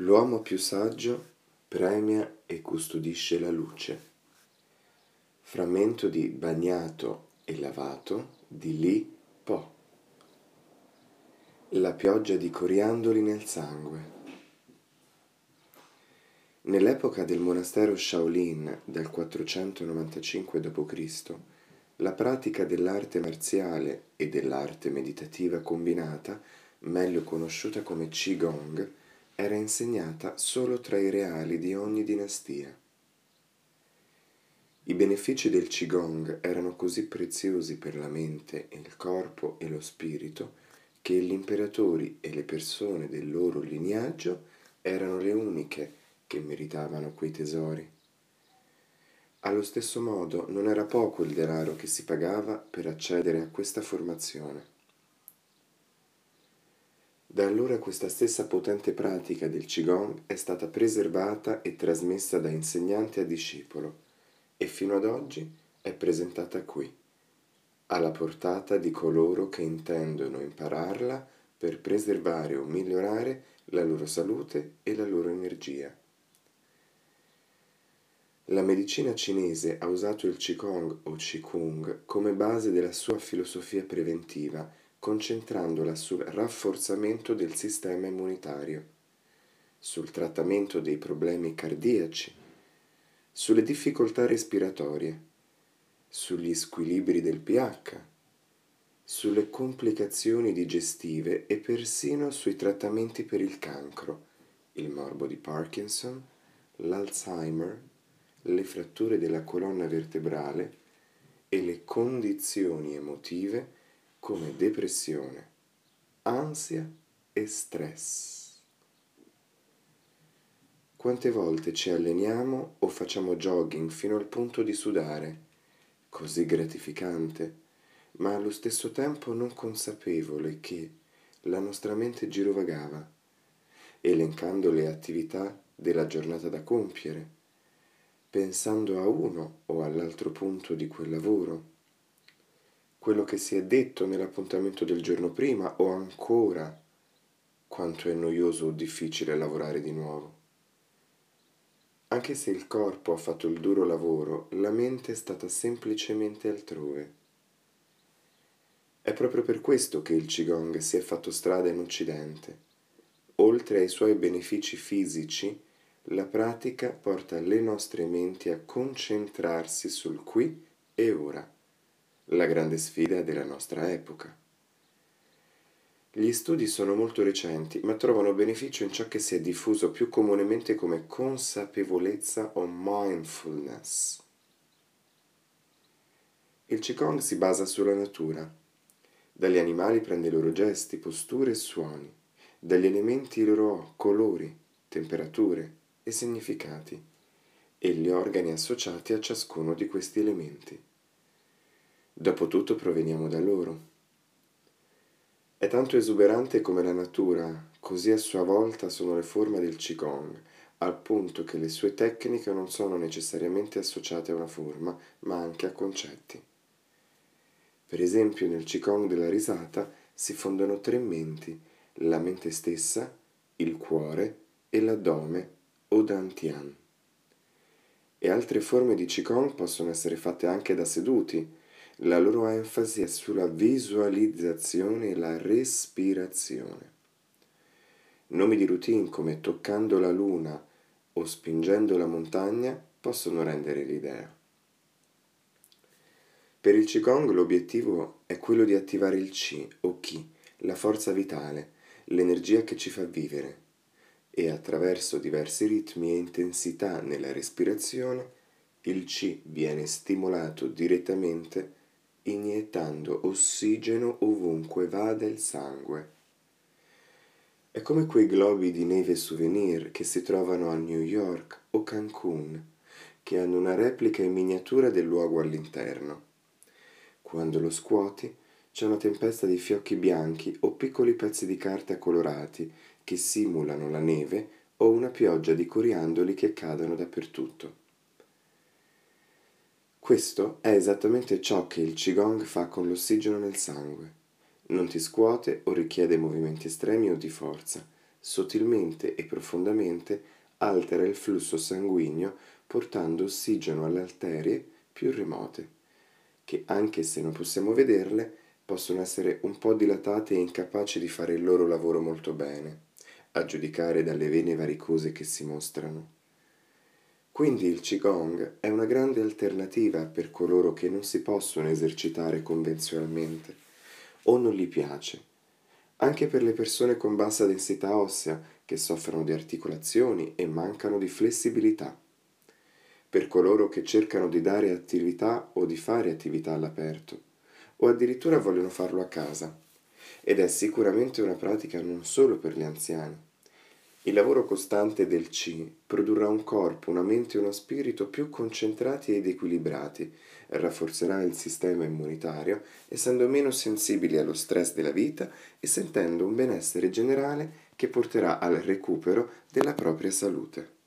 L'uomo più saggio premia e custodisce la luce. Frammento di bagnato e lavato di Li Po. La pioggia di coriandoli nel sangue. Nell'epoca del monastero Shaolin del 495 d.C., la pratica dell'arte marziale e dell'arte meditativa combinata, meglio conosciuta come Qigong, era insegnata solo tra i reali di ogni dinastia. I benefici del Qigong erano così preziosi per la mente, il corpo e lo spirito che gli imperatori e le persone del loro lignaggio erano le uniche che meritavano quei tesori. Allo stesso modo non era poco il denaro che si pagava per accedere a questa formazione. Da allora questa stessa potente pratica del Qigong è stata preservata e trasmessa da insegnante a discepolo e fino ad oggi è presentata qui, alla portata di coloro che intendono impararla per preservare o migliorare la loro salute e la loro energia. La medicina cinese ha usato il Qigong o Qigong come base della sua filosofia preventiva concentrandola sul rafforzamento del sistema immunitario, sul trattamento dei problemi cardiaci, sulle difficoltà respiratorie, sugli squilibri del pH, sulle complicazioni digestive e persino sui trattamenti per il cancro, il morbo di Parkinson, l'Alzheimer, le fratture della colonna vertebrale e le condizioni emotive come depressione, ansia e stress. Quante volte ci alleniamo o facciamo jogging fino al punto di sudare, così gratificante, ma allo stesso tempo non consapevole che la nostra mente girovagava, elencando le attività della giornata da compiere, pensando a uno o all'altro punto di quel lavoro quello che si è detto nell'appuntamento del giorno prima o ancora quanto è noioso o difficile lavorare di nuovo. Anche se il corpo ha fatto il duro lavoro, la mente è stata semplicemente altrove. È proprio per questo che il Qigong si è fatto strada in Occidente. Oltre ai suoi benefici fisici, la pratica porta le nostre menti a concentrarsi sul qui e ora la grande sfida della nostra epoca. Gli studi sono molto recenti, ma trovano beneficio in ciò che si è diffuso più comunemente come consapevolezza o mindfulness. Il Qigong si basa sulla natura. Dagli animali prende i loro gesti, posture e suoni, dagli elementi i loro colori, temperature e significati, e gli organi associati a ciascuno di questi elementi. Dopotutto proveniamo da loro. È tanto esuberante come la natura, così a sua volta sono le forme del Qigong, al punto che le sue tecniche non sono necessariamente associate a una forma, ma anche a concetti. Per esempio nel Qigong della risata si fondono tre menti, la mente stessa, il cuore e l'addome o dantian. E altre forme di Qigong possono essere fatte anche da seduti, la loro enfasi è sulla visualizzazione e la respirazione. Nomi di routine come toccando la luna o spingendo la montagna possono rendere l'idea. Per il Qigong l'obiettivo è quello di attivare il Qi o Qi, la forza vitale, l'energia che ci fa vivere, e attraverso diversi ritmi e intensità nella respirazione il Qi viene stimolato direttamente iniettando ossigeno ovunque vada il sangue. È come quei globi di neve souvenir che si trovano a New York o Cancun, che hanno una replica in miniatura del luogo all'interno. Quando lo scuoti, c'è una tempesta di fiocchi bianchi o piccoli pezzi di carta colorati che simulano la neve o una pioggia di coriandoli che cadono dappertutto. Questo è esattamente ciò che il Qigong fa con l'ossigeno nel sangue. Non ti scuote o richiede movimenti estremi o di forza, sottilmente e profondamente altera il flusso sanguigno portando ossigeno alle arterie più remote, che anche se non possiamo vederle, possono essere un po' dilatate e incapaci di fare il loro lavoro molto bene, a giudicare dalle vene varicose che si mostrano. Quindi il Qigong è una grande alternativa per coloro che non si possono esercitare convenzionalmente o non gli piace. Anche per le persone con bassa densità ossea che soffrono di articolazioni e mancano di flessibilità. Per coloro che cercano di dare attività o di fare attività all'aperto o addirittura vogliono farlo a casa. Ed è sicuramente una pratica non solo per gli anziani il lavoro costante del C produrrà un corpo, una mente e uno spirito più concentrati ed equilibrati, rafforzerà il sistema immunitario, essendo meno sensibili allo stress della vita e sentendo un benessere generale che porterà al recupero della propria salute.